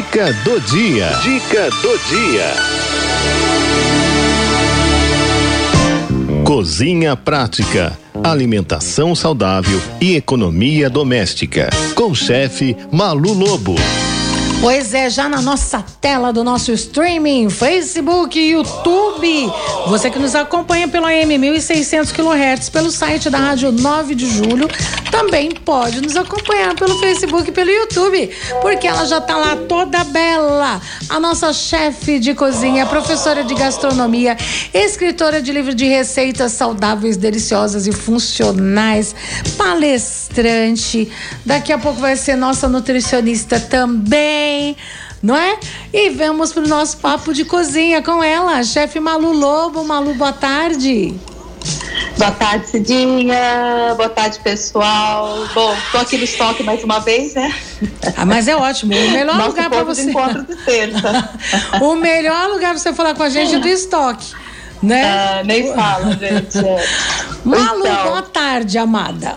Dica do dia. Dica do dia. Cozinha prática, alimentação saudável e economia doméstica. Com o chefe Malu Lobo. Pois é, já na nossa tela do nosso streaming, Facebook, YouTube. Você que nos acompanha pelo AM 1600 kHz, pelo site da Rádio 9 de Julho, também pode nos acompanhar pelo Facebook e pelo YouTube, porque ela já tá lá toda bela. A nossa chefe de cozinha, professora de gastronomia, escritora de livro de receitas saudáveis, deliciosas e funcionais, palestrante. Daqui a pouco vai ser nossa nutricionista também não é? E vamos pro nosso papo de cozinha com ela, chefe Malu Lobo. Malu, boa tarde. Boa tarde, Cidinha. Boa tarde, pessoal. Bom, tô aqui no estoque mais uma vez, né? Ah, mas é ótimo. O melhor Nosso lugar para você. De encontro de terça. o melhor lugar para você falar com a gente é do estoque. Né? Ah, nem fala, gente. Malu, então, boa tarde, amada.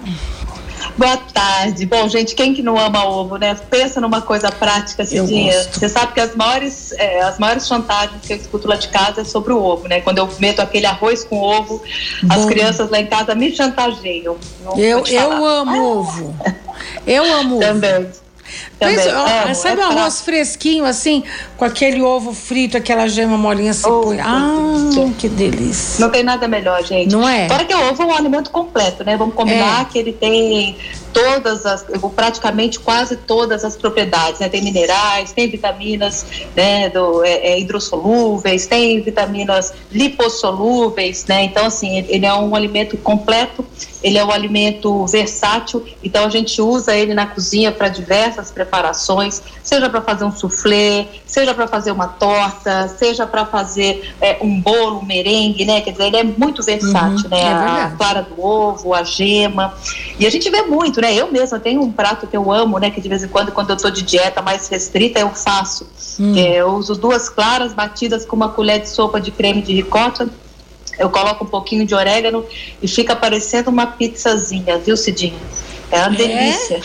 Boa tarde. Bom, gente, quem que não ama ovo, né? Pensa numa coisa prática, Cidinha. Você sabe que as maiores, é, as maiores chantagens que eu escuto lá de casa é sobre o ovo, né? Quando eu meto aquele arroz com ovo, Bom. as crianças lá em casa me chantageiam. Eu, eu amo ah. ovo. Eu amo ovo. Também. Mas, ó, é, sabe é um arroz pra... fresquinho, assim, com aquele ovo frito, aquela gema molinha assim? Oh, ah, que delícia. Não tem nada melhor, gente. Não é? Fora que o ovo é um alimento completo, né? Vamos combinar é. que ele tem todas as, praticamente quase todas as propriedades, né? Tem minerais, tem vitaminas, né? Do, é, é, hidrossolúveis, tem vitaminas lipossolúveis, né? Então, assim, ele é um alimento completo, ele é um alimento versátil, então a gente usa ele na cozinha para diversas preparações, seja para fazer um soufflé, seja para fazer uma torta, seja para fazer é, um bolo, um merengue, né? Quer dizer, ele é muito versátil, uhum, né? É a clara do ovo, a gema. E a gente vê muito, né? Eu mesma tenho um prato que eu amo, né? Que de vez em quando, quando eu tô de dieta mais restrita, eu faço. Hum. É, eu uso duas claras batidas com uma colher de sopa de creme de ricota. Eu coloco um pouquinho de orégano e fica parecendo uma pizzazinha, viu, Cidinho? É uma é? delícia.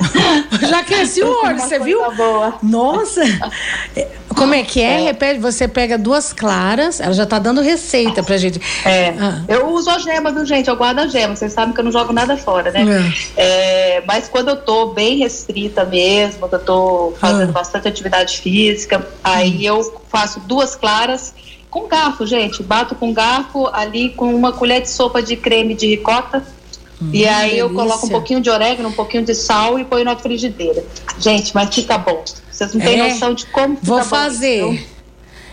Já cresci o olho, você viu? Boa. Nossa! Como é que é? é? Repete, você pega duas claras, ela já está dando receita pra gente. É. Ah. Eu uso a gema, viu, gente? Eu guardo a gema. Vocês sabem que eu não jogo nada fora, né? É. É, mas quando eu tô bem restrita mesmo, que eu tô fazendo ah. bastante atividade física, aí hum. eu faço duas claras com garfo, gente. Bato com garfo ali com uma colher de sopa de creme de ricota Hum, e aí delícia. eu coloco um pouquinho de orégano, um pouquinho de sal e ponho na frigideira. Gente, mas fica bom. Vocês não têm é, noção de como Vou fazer. Bom,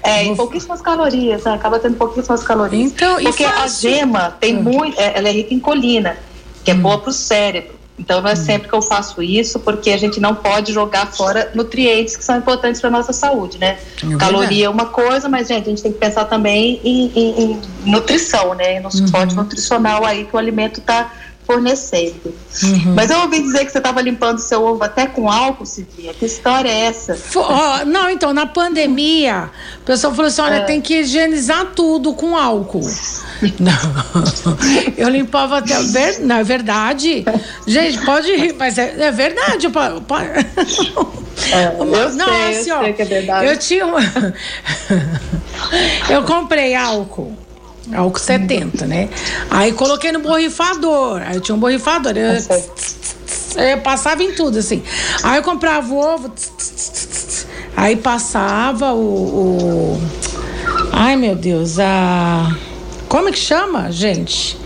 é, Vou... pouquíssimas calorias, né? acaba tendo pouquíssimas calorias. Então, Porque a gema tem hum. muito, é, ela é rica em colina, que é hum. boa para o cérebro. Então não é hum. sempre que eu faço isso, porque a gente não pode jogar fora nutrientes que são importantes para nossa saúde, né? É Caloria é uma coisa, mas gente, a gente tem que pensar também em, em, em nutrição, né? No suporte uhum. nutricional aí que o alimento está fornecendo. Uhum. Mas eu ouvi dizer que você estava limpando seu ovo até com álcool, Cidinha. Que história é essa? Oh, não, então, na pandemia, o pessoal falou assim: olha, é. tem que higienizar tudo com álcool. não. Eu limpava até. Ver, não, é verdade. Gente, pode rir, mas é, é verdade. É, eu não, sei, assim, eu ó, sei que é verdade. Eu tinha uma... Eu comprei álcool Álcool 70, né? Aí coloquei no borrifador. Aí tinha um borrifador. Eu, eu passava em tudo, assim. Aí eu comprava o ovo. Aí passava o, o. Ai, meu Deus. A. Como é que chama, gente?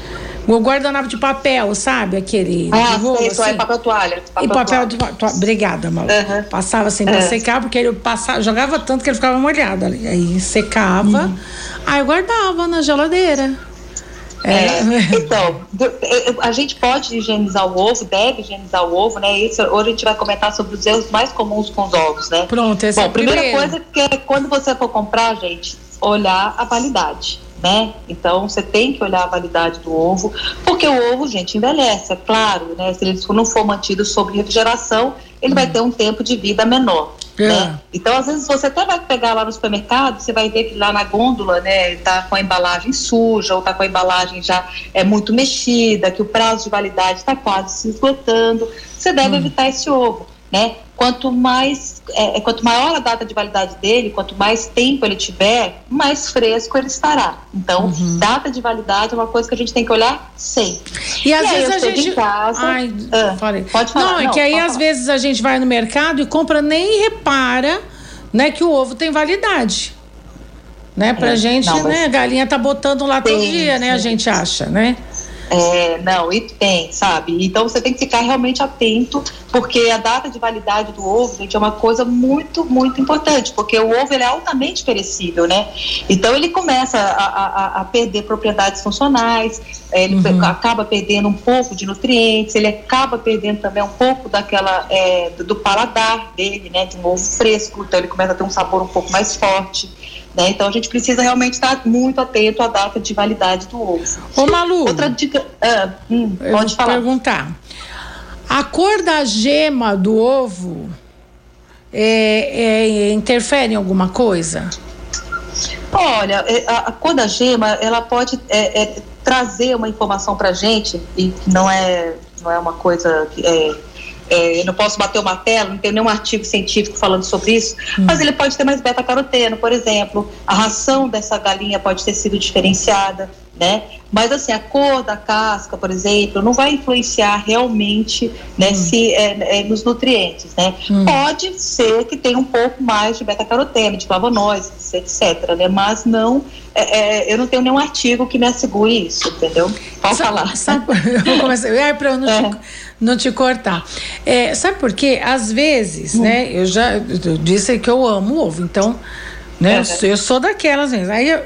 O guardanapo de papel, sabe? Aquele. Ah, de rolo, sei, assim. papel toalha. Papel e papel toalha. de toalha. Obrigada, Malu. Uhum. Passava assim pra uhum. secar, porque ele passava, jogava tanto que ele ficava molhado ali. Aí secava, uhum. Aí eu guardava na geladeira. É, então, a gente pode higienizar o ovo, deve higienizar o ovo, né? Isso, hoje a gente vai comentar sobre os erros mais comuns com os ovos, né? Pronto, Bom, é primeira primeiro. coisa que é quando você for comprar, gente, olhar a validade né? Então você tem que olhar a validade do ovo, porque o ovo, gente, envelhece, é claro, né? Se ele não for mantido sob refrigeração, ele vai ter um tempo de vida menor. É. Né? Então, às vezes, você até vai pegar lá no supermercado, você vai ver que lá na gôndola, né, tá com a embalagem suja, ou tá com a embalagem já é muito mexida, que o prazo de validade está quase se esgotando. Você deve hum. evitar esse ovo, né? Quanto mais, é, é, quanto maior a data de validade dele, quanto mais tempo ele tiver, mais fresco ele estará. Então, uhum. data de validade é uma coisa que a gente tem que olhar sempre. E, e às vezes a gente. Casa, Ai, ah, Pode falar. Não, é que aí às falar. vezes a gente vai no mercado e compra nem repara né, que o ovo tem validade. Né, pra é, gente, não, né, a galinha tá botando lá todo dia, né, a gente acha, né? É, não, e tem, sabe? Então você tem que ficar realmente atento, porque a data de validade do ovo, gente, é uma coisa muito, muito importante, porque o ovo ele é altamente perecível, né? Então ele começa a, a, a perder propriedades funcionais, ele uhum. acaba perdendo um pouco de nutrientes, ele acaba perdendo também um pouco daquela é, do, do paladar dele, né? De um ovo fresco, então ele começa a ter um sabor um pouco mais forte. Né? Então a gente precisa realmente estar muito atento à data de validade do ovo. Ô Malu. Outra dica. Ah, hum, pode falar. perguntar. A cor da gema do ovo é, é, interfere em alguma coisa? Olha, é, a, a cor da gema ela pode é, é, trazer uma informação para gente e não é não é uma coisa que é, é, eu não posso bater uma tela, não tem nenhum artigo científico falando sobre isso, hum. mas ele pode ter mais beta-caroteno, por exemplo. A ração dessa galinha pode ter sido diferenciada, né? Mas assim, a cor da casca, por exemplo, não vai influenciar realmente né, hum. se, é, é, nos nutrientes, né? Hum. Pode ser que tenha um pouco mais de beta-caroteno, de flavonoides, etc, né? Mas não, é, é, eu não tenho nenhum artigo que me assegure isso, entendeu? Pode falar. Sabe, eu vou começar, eu, eu não é não te cortar. É, sabe por quê? Às vezes, hum. né? Eu já eu disse que eu amo ovo, então, né? Eu, eu sou daquelas vezes. Aí eu,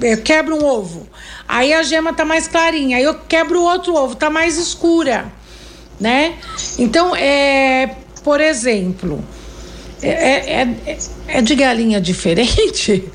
eu, quebro um ovo, aí a gema tá mais clarinha, aí eu quebro o outro ovo, tá mais escura, né? Então, é, por exemplo, é, é, é, é de galinha diferente?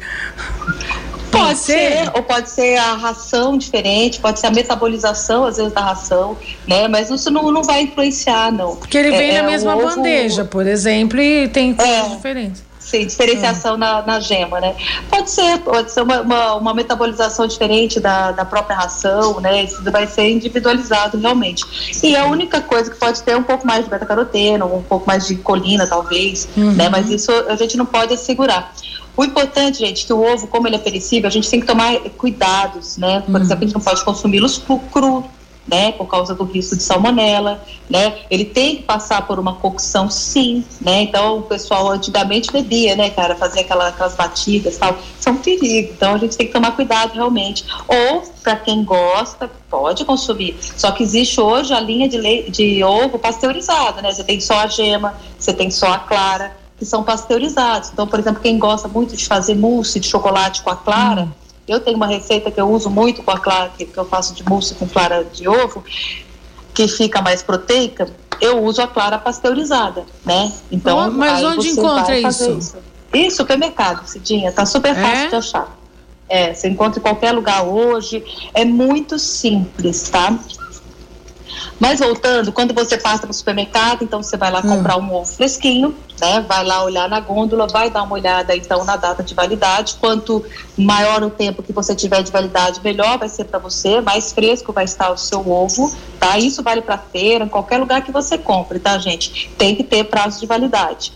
Pode ser, ou pode ser a ração diferente, pode ser a metabolização, às vezes, da ração, né? Mas isso não, não vai influenciar, não. Porque ele vem é, na é mesma ovo... bandeja, por exemplo, e tem coisas é. diferentes. Sim, diferenciação é. na, na gema, né? Pode ser, pode ser uma, uma, uma, metabolização diferente da, da própria ração, né? Isso vai ser individualizado realmente. E a única coisa que pode ter é um pouco mais de beta-caroteno, um pouco mais de colina, talvez, uhum. né? Mas isso a gente não pode assegurar. O importante, gente, que o ovo, como ele é perecível, a gente tem que tomar cuidados, né? Por hum. exemplo, a gente não pode consumi-los cru, né, por causa do risco de salmonela, né? Ele tem que passar por uma cocção, sim, né? Então o pessoal antigamente bebia, né, cara, fazia aquela, aquelas batidas, tal. São é um perigo. Então a gente tem que tomar cuidado realmente. Ou para quem gosta, pode consumir. Só que existe hoje a linha de, de ovo pasteurizado, né? Você tem só a gema, você tem só a clara que são pasteurizados. Então, por exemplo, quem gosta muito de fazer mousse de chocolate com a clara, hum. Eu tenho uma receita que eu uso muito com a clara, que, eu faço de mousse com clara de ovo, que fica mais proteica, eu uso a clara pasteurizada, né? Então, mas onde encontra isso? isso? Em supermercado, Cidinha, tá super é? fácil de achar. É, você encontra em qualquer lugar hoje, é muito simples, tá? Mas voltando, quando você passa no supermercado, então você vai lá hum. comprar um ovo fresquinho, né? Vai lá olhar na gôndola, vai dar uma olhada então na data de validade. Quanto maior o tempo que você tiver de validade, melhor vai ser para você, mais fresco vai estar o seu ovo, tá? Isso vale para feira, em qualquer lugar que você compre, tá, gente? Tem que ter prazo de validade.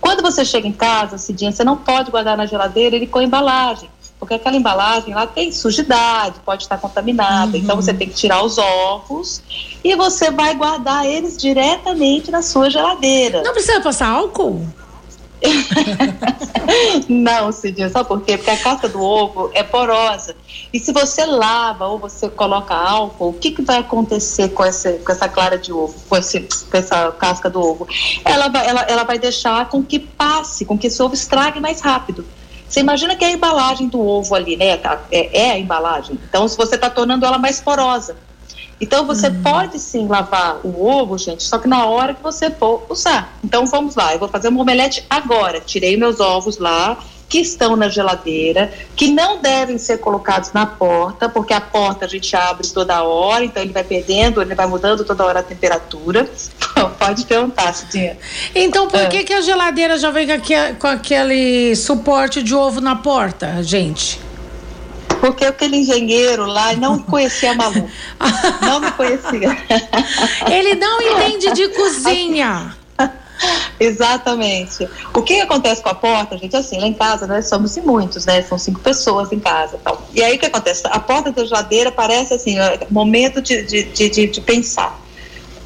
Quando você chega em casa, Cidinha, você não pode guardar na geladeira ele com embalagem porque aquela embalagem lá tem sujidade, pode estar contaminada, uhum. então você tem que tirar os ovos e você vai guardar eles diretamente na sua geladeira. Não precisa passar álcool? não, Cidinha, sabe por quê? Porque a casca do ovo é porosa. E se você lava ou você coloca álcool, o que, que vai acontecer com essa, com essa clara de ovo, com, esse, com essa casca do ovo? Ela vai, ela, ela vai deixar com que passe, com que esse ovo estrague mais rápido. Você imagina que é a embalagem do ovo ali, né? É, é a embalagem. Então, se você está tornando ela mais porosa. Então, você uhum. pode sim lavar o ovo, gente, só que na hora que você for usar. Então, vamos lá. Eu vou fazer um omelete agora. Tirei meus ovos lá, que estão na geladeira, que não devem ser colocados na porta, porque a porta a gente abre toda hora, então ele vai perdendo, ele vai mudando toda hora a temperatura. Pode perguntar, Cidinha. Então, por é. que, que a geladeira já vem com aquele, com aquele suporte de ovo na porta, gente? Porque aquele engenheiro lá não conhecia a Malu. não me conhecia. Ele não entende de cozinha. Exatamente. O que acontece com a porta, gente, assim, lá em casa nós somos muitos, né? São cinco pessoas em casa tal. E aí o que acontece? A porta da geladeira parece assim, momento de, de, de, de pensar.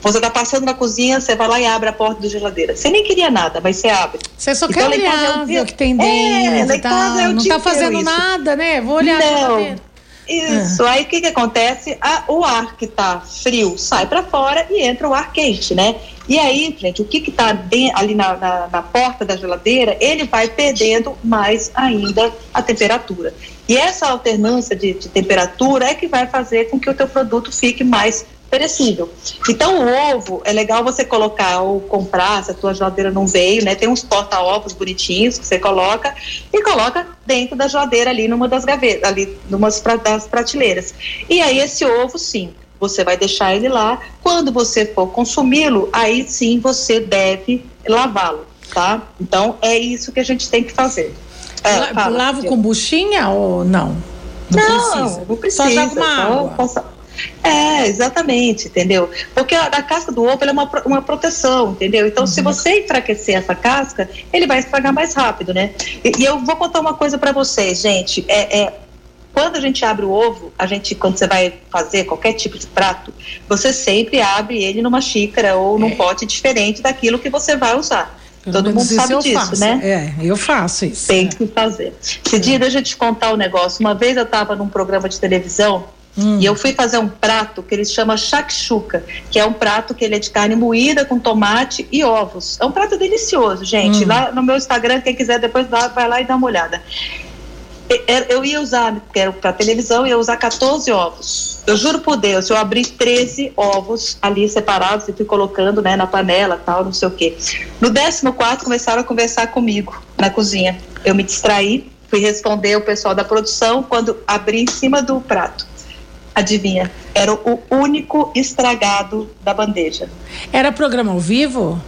Você está passando na cozinha, você vai lá e abre a porta da geladeira. Você nem queria nada, mas você abre. Você só então, quer olhar, ver o que tem é, dentro. É, tá, não está fazendo nada, né? Vou olhar não. Isso, aí o que, que acontece? A, o ar que está frio sai para fora e entra o ar quente, né? E aí, gente, o que está ali na, na, na, porta da geladeira, ele vai perdendo mais ainda a temperatura. E essa alternância de, de temperatura é que vai fazer com que o teu produto fique mais perecível. Então, o ovo é legal você colocar ou comprar, se a tua geladeira não veio, né? Tem uns porta-ovos bonitinhos que você coloca e coloca dentro da geladeira ali numa das gavetas, ali numa das prateleiras. E aí esse ovo, sim, você vai deixar ele lá. Quando você for consumi-lo, aí sim você deve lavá-lo, tá? Então, é isso que a gente tem que fazer. É, Lavo com buchinha ou não? Não, não precisa. Não precisa. Só joga uma água. É, exatamente, entendeu? Porque a, a casca do ovo é uma, uma proteção, entendeu? Então, uhum. se você enfraquecer essa casca, ele vai estragar mais rápido, né? E, e eu vou contar uma coisa para vocês, gente. É, é, quando a gente abre o ovo, a gente, quando você vai fazer qualquer tipo de prato, você sempre abre ele numa xícara ou num é. pote diferente daquilo que você vai usar. Pelo Todo mundo sabe disso, faço. né? É, eu faço isso. Tem que fazer. Esse dia, deixa eu te contar um negócio. Uma vez eu estava num programa de televisão Hum. E eu fui fazer um prato que eles chamam shakshuka, que é um prato que ele é de carne moída com tomate e ovos. É um prato delicioso, gente. Hum. Lá no meu Instagram, quem quiser depois vai lá e dá uma olhada. Eu ia usar, porque era para televisão, ia usar 14 ovos. Eu juro por Deus, eu abri 13 ovos ali separados e fui colocando né, na panela, tal, não sei o quê. No 14 começaram a conversar comigo na cozinha. Eu me distraí, fui responder o pessoal da produção quando abri em cima do prato. Adivinha? Era o único estragado da bandeja. Era programa ao vivo?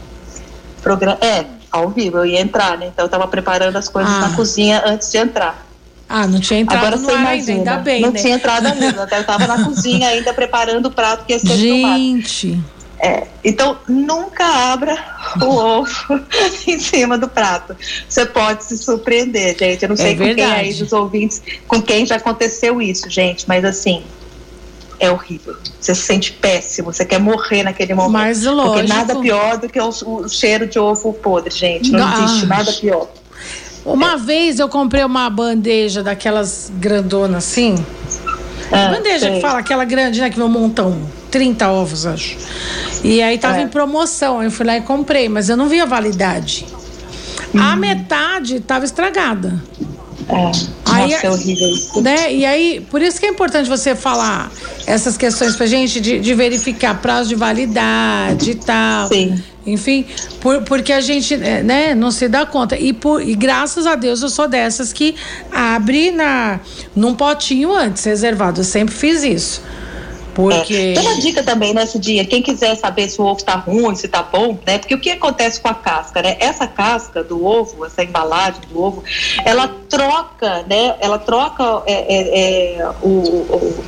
Programa, é, ao vivo. Eu ia entrar, né? Então eu estava preparando as coisas ah. na cozinha antes de entrar. Ah, não tinha entrado Agora, no ar ainda, ainda bem, Não né? tinha entrado ainda. eu estava na cozinha ainda preparando o prato que ia ser Gente. É, então nunca abra o ovo em cima do prato. Você pode se surpreender, gente. Eu não sei é com verdade. quem aí dos ouvintes, com quem já aconteceu isso, gente, mas assim, é horrível. Você se sente péssimo, você quer morrer naquele momento. Mas lógico. Porque nada pior do que o, o cheiro de ovo podre, gente. Não ah. existe nada pior. Uma é. vez eu comprei uma bandeja daquelas grandonas assim. Ah, bandeja sei. que fala, aquela grande, né? Que vão montar um 30 ovos, acho. E aí tava é. em promoção. Eu fui lá e comprei, mas eu não vi a validade. Hum. A metade tava estragada. É. Aí, Nossa, é horrível isso. Né? E aí, por isso que é importante você falar essas questões pra gente de, de verificar prazo de validade e tal. Sim. Enfim, por, porque a gente é, né, não se dá conta. E, por, e graças a Deus eu sou dessas que abre na, num potinho antes, reservado. Eu sempre fiz isso. Porque... É. Uma dica também nesse dia, quem quiser saber se o ovo está ruim, se está bom, né? Porque o que acontece com a casca, né? Essa casca do ovo, essa embalagem do ovo, ela troca, né? Ela troca é, é, é o, o,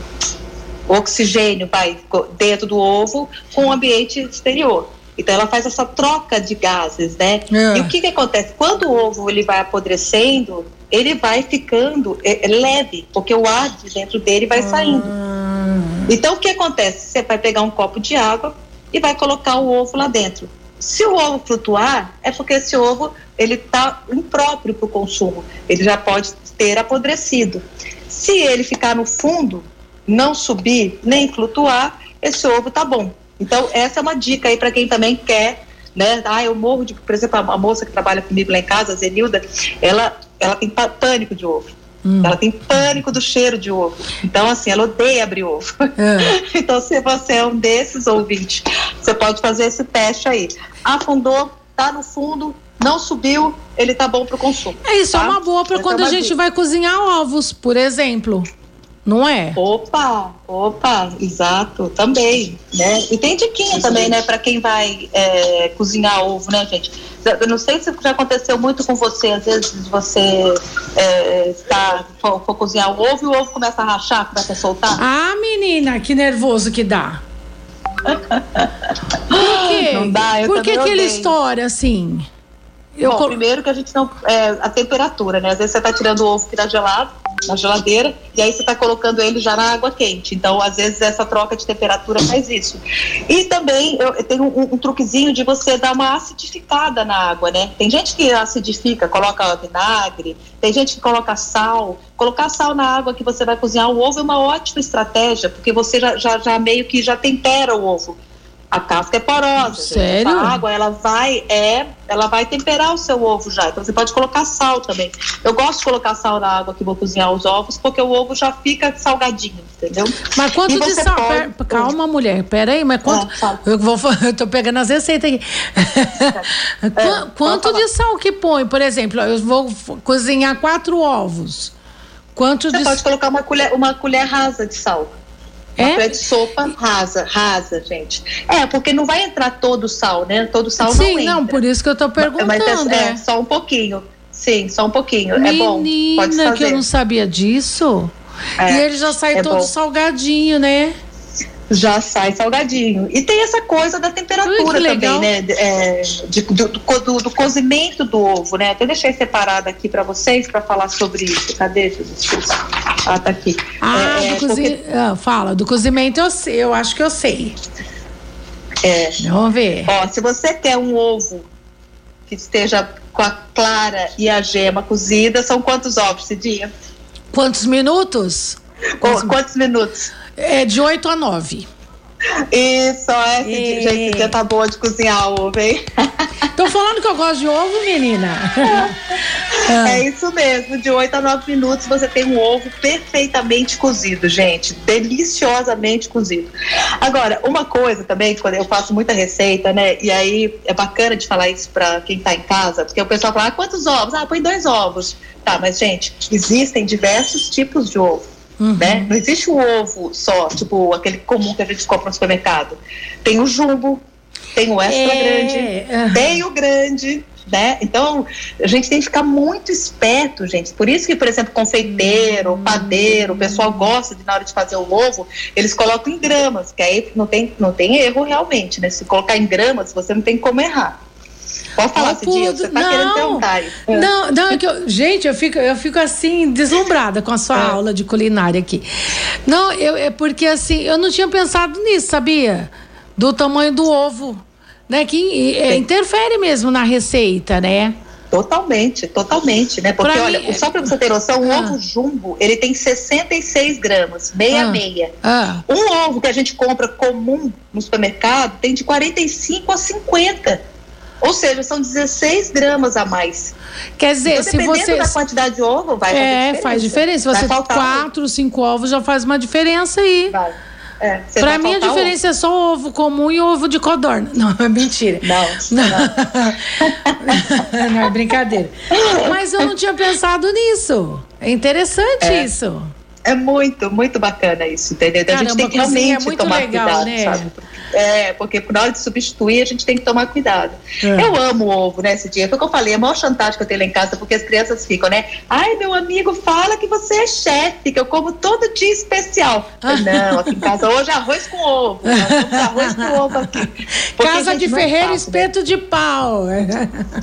o oxigênio vai dentro do ovo com o ambiente exterior. Então ela faz essa troca de gases, né? É. E o que que acontece? Quando o ovo ele vai apodrecendo, ele vai ficando é, leve, porque o ar de dentro dele vai saindo. Ah. Então o que acontece? Você vai pegar um copo de água e vai colocar o ovo lá dentro. Se o ovo flutuar, é porque esse ovo ele está impróprio para o consumo. Ele já pode ter apodrecido. Se ele ficar no fundo, não subir nem flutuar, esse ovo tá bom. Então essa é uma dica aí para quem também quer, né? Ah, eu morro de, por exemplo, a moça que trabalha comigo lá em casa, a Zenilda, ela ela tem pânico de ovo. Hum. Ela tem pânico do cheiro de ovo. Então, assim, ela odeia abrir ovo. É. então, se você é um desses ouvintes, você pode fazer esse teste aí. Afundou, tá no fundo, não subiu, ele tá bom para o consumo. É isso, tá? é uma boa para quando é a gente vai cozinhar ovos, por exemplo não é? Opa, opa, exato, também, né? E tem diquinha também, né, para quem vai é, cozinhar ovo, né, gente? Eu não sei se já aconteceu muito com você, às vezes você é, está, for, for, cozinhar o ovo e o ovo começa a rachar, começa a soltar. Ah, menina, que nervoso que dá. Por quê? Não dá, eu Por que, que ele estoura assim? Eu Bom, col... primeiro que a gente não. É, a temperatura, né? Às vezes você está tirando o ovo que está gelado, na geladeira, e aí você está colocando ele já na água quente. Então, às vezes, essa troca de temperatura faz isso. E também eu, eu tenho um, um, truquezinho de você dar uma acidificada na água, né? Tem gente que acidifica, coloca vinagre, tem gente que coloca sal. Colocar sal na água que você vai cozinhar o ovo é uma ótima estratégia, porque você já, já, já meio que já tempera o ovo a casca é porosa. Sério? A água, ela vai, é, ela vai temperar o seu ovo já. Então você pode colocar sal também. Eu gosto de colocar sal na água que vou cozinhar os ovos, porque o ovo já fica salgadinho, entendeu? Mas quanto de sal? Pode... Pera, calma, mulher, peraí, mas quanto. É, eu vou eu tô pegando as receitas aqui. É, quanto de sal que põe? Por exemplo, eu vou cozinhar quatro ovos. Quanto você de... pode colocar uma colher, uma colher rasa de sal. Uma é? colher de sopa rasa, rasa, gente. É, porque não vai entrar todo o sal, né? Todo o sal Sim, não entra. Sim, não, por isso que eu tô perguntando. Mas é, é, só um pouquinho. Sim, só um pouquinho. Menina, é bom. Pode fazer. que eu não sabia disso. É, e ele já sai é todo bom. salgadinho, né? Já sai salgadinho. E tem essa coisa da temperatura também, né? É, de, do, do, do, cozimento do ovo, né? Até deixei separado aqui para vocês para falar sobre isso. Cadê, Jesus? Ah, tá aqui. Ah, é, do cozi... porque... ah, fala, do cozimento eu, sei, eu acho que eu sei. É. Vamos ver. Ó, se você quer um ovo que esteja com a clara e a gema cozida, são quantos ovos, Cidinha? Quantos minutos? Quantos, oh, quantos minutos? É de 8 a 9. Isso, é, e... gente, você tá boa de cozinhar ovo, hein? Tô falando que eu gosto de ovo, menina. É, é isso mesmo, de 8 a 9 minutos você tem um ovo perfeitamente cozido, gente. Deliciosamente cozido. Agora, uma coisa também, quando eu faço muita receita, né? E aí é bacana de falar isso pra quem tá em casa, porque o pessoal fala, ah, quantos ovos? Ah, põe dois ovos. Tá, mas, gente, existem diversos tipos de ovo. Uhum. Né? Não existe o ovo só, tipo aquele comum que a gente compra no supermercado. Tem o jumbo, tem o extra é, grande, uhum. tem o grande, né? Então, a gente tem que ficar muito esperto, gente. Por isso que, por exemplo, confeiteiro, uhum. padeiro, o pessoal gosta de, na hora de fazer o ovo, eles colocam em gramas, que aí não tem, não tem erro realmente, né? Se colocar em gramas, você não tem como errar. Pode falar, Cidinha, você tá não, querendo perguntar isso. Não, não, é que eu, gente, eu fico, eu fico assim, deslumbrada com a sua é. aula de culinária aqui. Não, eu, é porque assim, eu não tinha pensado nisso, sabia? Do tamanho do ovo, né? Que é, interfere mesmo na receita, né? Totalmente, totalmente, né? Porque, pra olha, mim... só para você ter noção, um ah. ovo jumbo, ele tem 66 gramas, meia ah. meia. Ah. Um ovo que a gente compra comum no supermercado tem de 45 a 50. Ou seja, são 16 gramas a mais. Quer dizer, então, se você. da quantidade de ovo, vai É, diferença. faz diferença. Se você quatro, cinco ovos já faz uma diferença aí. Vai. É, pra mim a diferença ovo. é só ovo comum e ovo de codorna. Não, é mentira. Não. Não, não. é brincadeira. Mas eu não tinha pensado nisso. É interessante é. isso. É muito, muito bacana isso, entendeu? Caramba, a gente tem que realmente é tomar legal, cuidado, né? sabe? É, porque na hora de substituir a gente tem que tomar cuidado. É. Eu amo ovo, né, dia. Foi o que eu falei, a maior chantagem que eu tenho lá em casa, porque as crianças ficam, né? Ai, meu amigo, fala que você é chefe, que eu como todo dia especial. Não, aqui em casa hoje é arroz com ovo. arroz com ovo aqui. Casa de ferreiro, né? espeto de pau.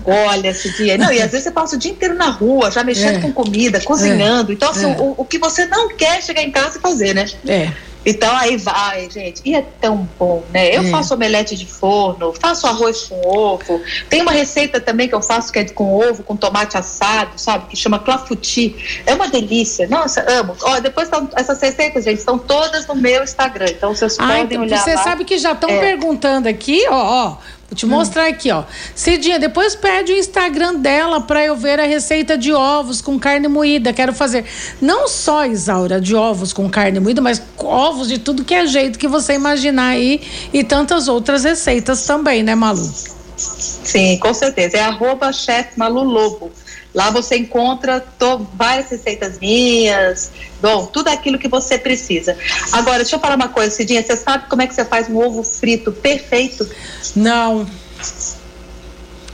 Olha, dia. Não, e às vezes você passa o dia inteiro na rua, já mexendo é. com comida, cozinhando. Então, assim, é. o, o que você não quer chegar em casa e fazer, né? É. Então aí vai, gente. E é tão bom, né? Eu é. faço omelete de forno, faço arroz com ovo. Tem uma receita também que eu faço que é com ovo, com tomate assado, sabe? Que chama clafouti. É uma delícia. Nossa, amo. Ó, depois tão, essas receitas, gente, estão todas no meu Instagram. Então vocês ah, podem então, olhar. Você lá. sabe que já estão é. perguntando aqui, ó, ó. Vou te mostrar aqui, ó. Cidinha, depois pede o Instagram dela para eu ver a receita de ovos com carne moída. Quero fazer não só, Isaura, de ovos com carne moída, mas ovos de tudo que é jeito que você imaginar aí e tantas outras receitas também, né, Malu? Sim, com certeza. É arroba Malu Lobo. Lá você encontra várias receitas minhas, bom, tudo aquilo que você precisa. Agora, deixa eu falar uma coisa, Cidinha, você sabe como é que você faz um ovo frito perfeito? Não.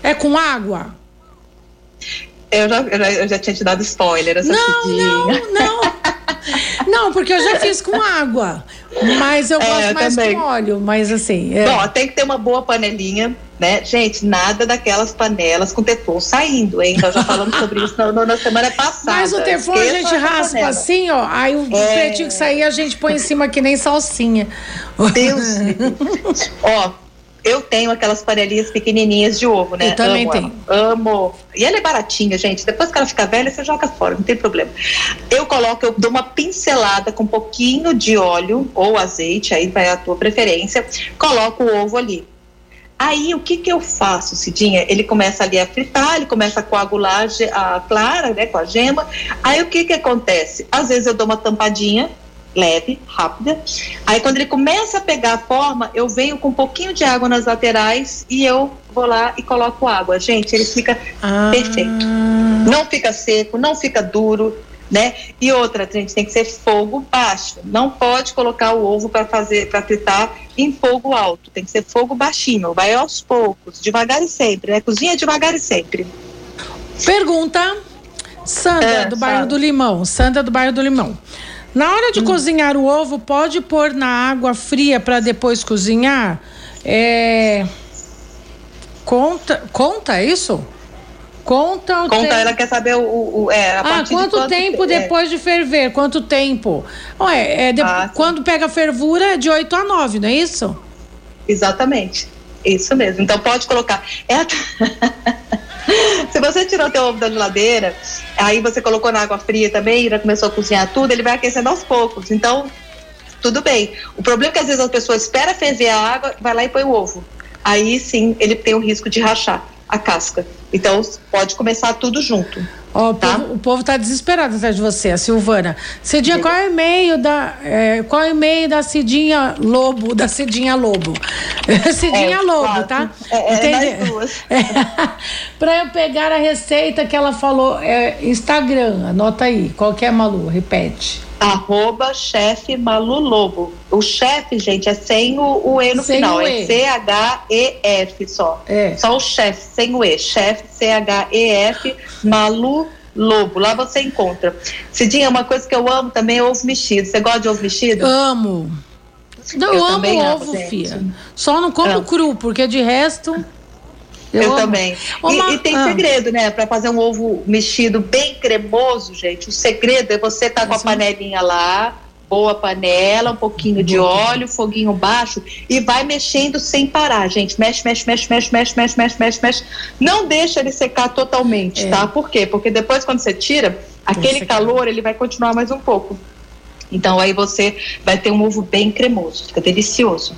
É com água? Eu já, eu já, eu já tinha te dado spoiler essa Não, Cidinha. não, não. Não, porque eu já fiz com água. Mas eu é, gosto é, eu mais também. com óleo. Mas assim. É. Bom, tem que ter uma boa panelinha, né? Gente, nada daquelas panelas com teflon saindo, hein? Nós já falamos sobre isso na, na semana passada. Mas o teflon a gente raspa assim, ó. Aí o é... pretinho que sair a gente põe em cima que nem salsinha. Deus. ó eu tenho aquelas panelinhas pequenininhas de ovo, né? Eu também amo, tenho. Amo. E ela é baratinha, gente. Depois que ela fica velha, você joga fora, não tem problema. Eu coloco, eu dou uma pincelada com um pouquinho de óleo ou azeite, aí vai a tua preferência. Coloco o ovo ali. Aí o que que eu faço, Cidinha? Ele começa ali a fritar, ele começa a coagular a clara, né, com a gema. Aí o que que acontece? Às vezes eu dou uma tampadinha leve, rápida. Aí quando ele começa a pegar a forma, eu venho com um pouquinho de água nas laterais e eu vou lá e coloco água. Gente, ele fica ah. perfeito. Não fica seco, não fica duro, né? E outra, gente, tem que ser fogo baixo. Não pode colocar o ovo para fazer, para fritar em fogo alto. Tem que ser fogo baixinho. Vai aos poucos, devagar e sempre, né? Cozinha devagar e sempre. Pergunta Sandra, é, do bairro do Limão. Sandra do bairro do Limão. Na hora de hum. cozinhar o ovo, pode pôr na água fria para depois cozinhar? É... Conta, conta isso? Conta o Conta, tempo. ela quer saber o. o é, ah, quanto tempo é. depois de ferver? Quanto tempo? Ué, é de, ah, quando pega fervura é de 8 a 9, não é isso? Exatamente. Isso mesmo. Então pode colocar. É. Se você tirou teu ovo da geladeira, aí você colocou na água fria também, já começou a cozinhar tudo, ele vai aquecendo aos poucos. Então, tudo bem. O problema é que às vezes a pessoa espera ferver a água, vai lá e põe o ovo. Aí sim ele tem o risco de rachar a casca. Então pode começar tudo junto. Oh, tá? o, povo, está desesperado atrás de você, a Silvana. Cidinha, qual é o e-mail da. É, qual é o e-mail da Cidinha Lobo, da Cidinha Lobo? Cidinha é, Lobo, tá? É, é duas. É, Para eu pegar a receita que ela falou, é Instagram, anota aí. Qual que é, Malu? Repete arroba chefe Malu Lobo. O chefe, gente, é sem o, o E no sem final, é C-H-E-F só. É. Só o chefe, sem o E. Chefe, C-H-E-F, Malu Lobo. Lá você encontra. Cidinha, uma coisa que eu amo também é ovo mexido. Você gosta de ovo mexido? Amo. Eu, eu amo ovo, amo, filha. Só não como amo. cru, porque de resto. Eu, eu também. E, e, tem ah. segredo, né? Para fazer um ovo mexido bem cremoso, gente. O segredo é você estar tá com a panelinha lá, boa panela, um pouquinho de óleo, foguinho baixo e vai mexendo sem parar, gente. Mexe, mexe, mexe, mexe, mexe, mexe, mexe, mexe, mexe. Não deixa ele secar totalmente, é. tá? Por quê? Porque depois quando você tira, aquele calor ele vai continuar mais um pouco. Então aí você vai ter um ovo bem cremoso, fica delicioso.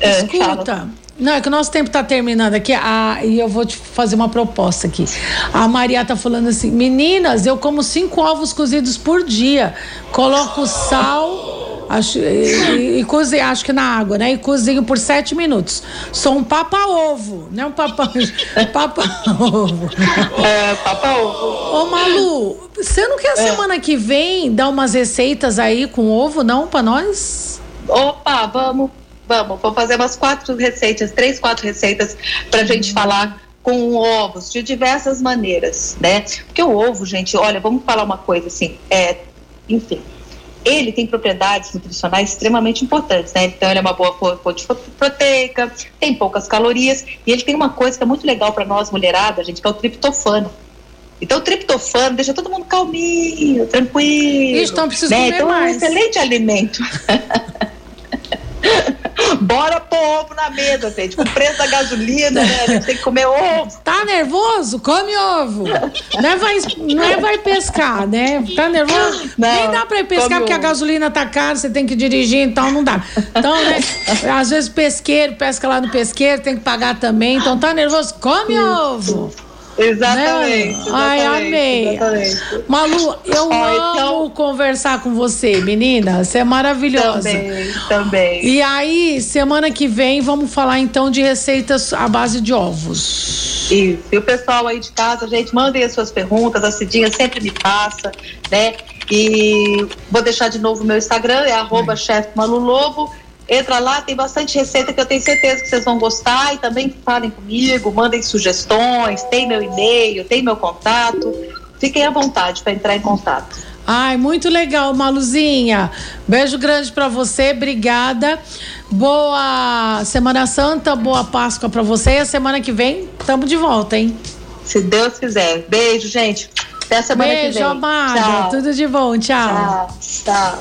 Escuta, não, é que o nosso tempo está terminando aqui ah, e eu vou te fazer uma proposta aqui. A Maria tá falando assim: meninas, eu como cinco ovos cozidos por dia. Coloco sal acho, e, e, cozinho, acho que na água, né? E cozinho por sete minutos. Sou um papa-ovo, não é um papa. papa-ovo. É, papa-ovo. Ô, Malu, você não quer é. semana que vem dar umas receitas aí com ovo, não, para nós? Opa, vamos. Vamos, vou fazer umas quatro receitas, três, quatro receitas para a gente uhum. falar com ovos de diversas maneiras, né? Porque o ovo, gente, olha, vamos falar uma coisa assim, é, enfim, ele tem propriedades nutricionais extremamente importantes, né? Então ele é uma boa fonte proteica, tem poucas calorias e ele tem uma coisa que é muito legal para nós mulherada, gente, que é o triptofano. Então o triptofano deixa todo mundo calminho, tranquilo. Isso, então precisa né? comer então, mais. é um excelente alimento. Bora pôr ovo na mesa, gente. Com o preço da gasolina, né? A gente tem que comer ovo. Tá nervoso? Come ovo. Não é vai, não é vai pescar, né? Tá nervoso? Não, Nem dá pra ir pescar porque ovo. a gasolina tá cara, você tem que dirigir, então não dá. Então, né? Às vezes pesqueiro, pesca lá no pesqueiro, tem que pagar também. Então tá nervoso? Come ovo. Exatamente, né? Ai, amei. Exatamente. Malu, eu amo então... conversar com você, menina. Você é maravilhosa. Também, também. E aí, semana que vem, vamos falar então de receitas à base de ovos. Isso. E o pessoal aí de casa, gente, mandem as suas perguntas. A Cidinha sempre me passa, né? E vou deixar de novo o meu Instagram, é arroba Lobo. Entra lá, tem bastante receita que eu tenho certeza que vocês vão gostar e também falem comigo, mandem sugestões, tem meu e-mail, tem meu contato. Fiquem à vontade para entrar em contato. Ai, muito legal, Maluzinha. Beijo grande para você, obrigada. Boa Semana Santa, boa Páscoa para você. E a semana que vem, tamo de volta, hein? Se Deus quiser. Beijo, gente. Até a semana Beijo, que vem. amada. Tchau. Tudo de bom. Tchau. Tchau. Tchau.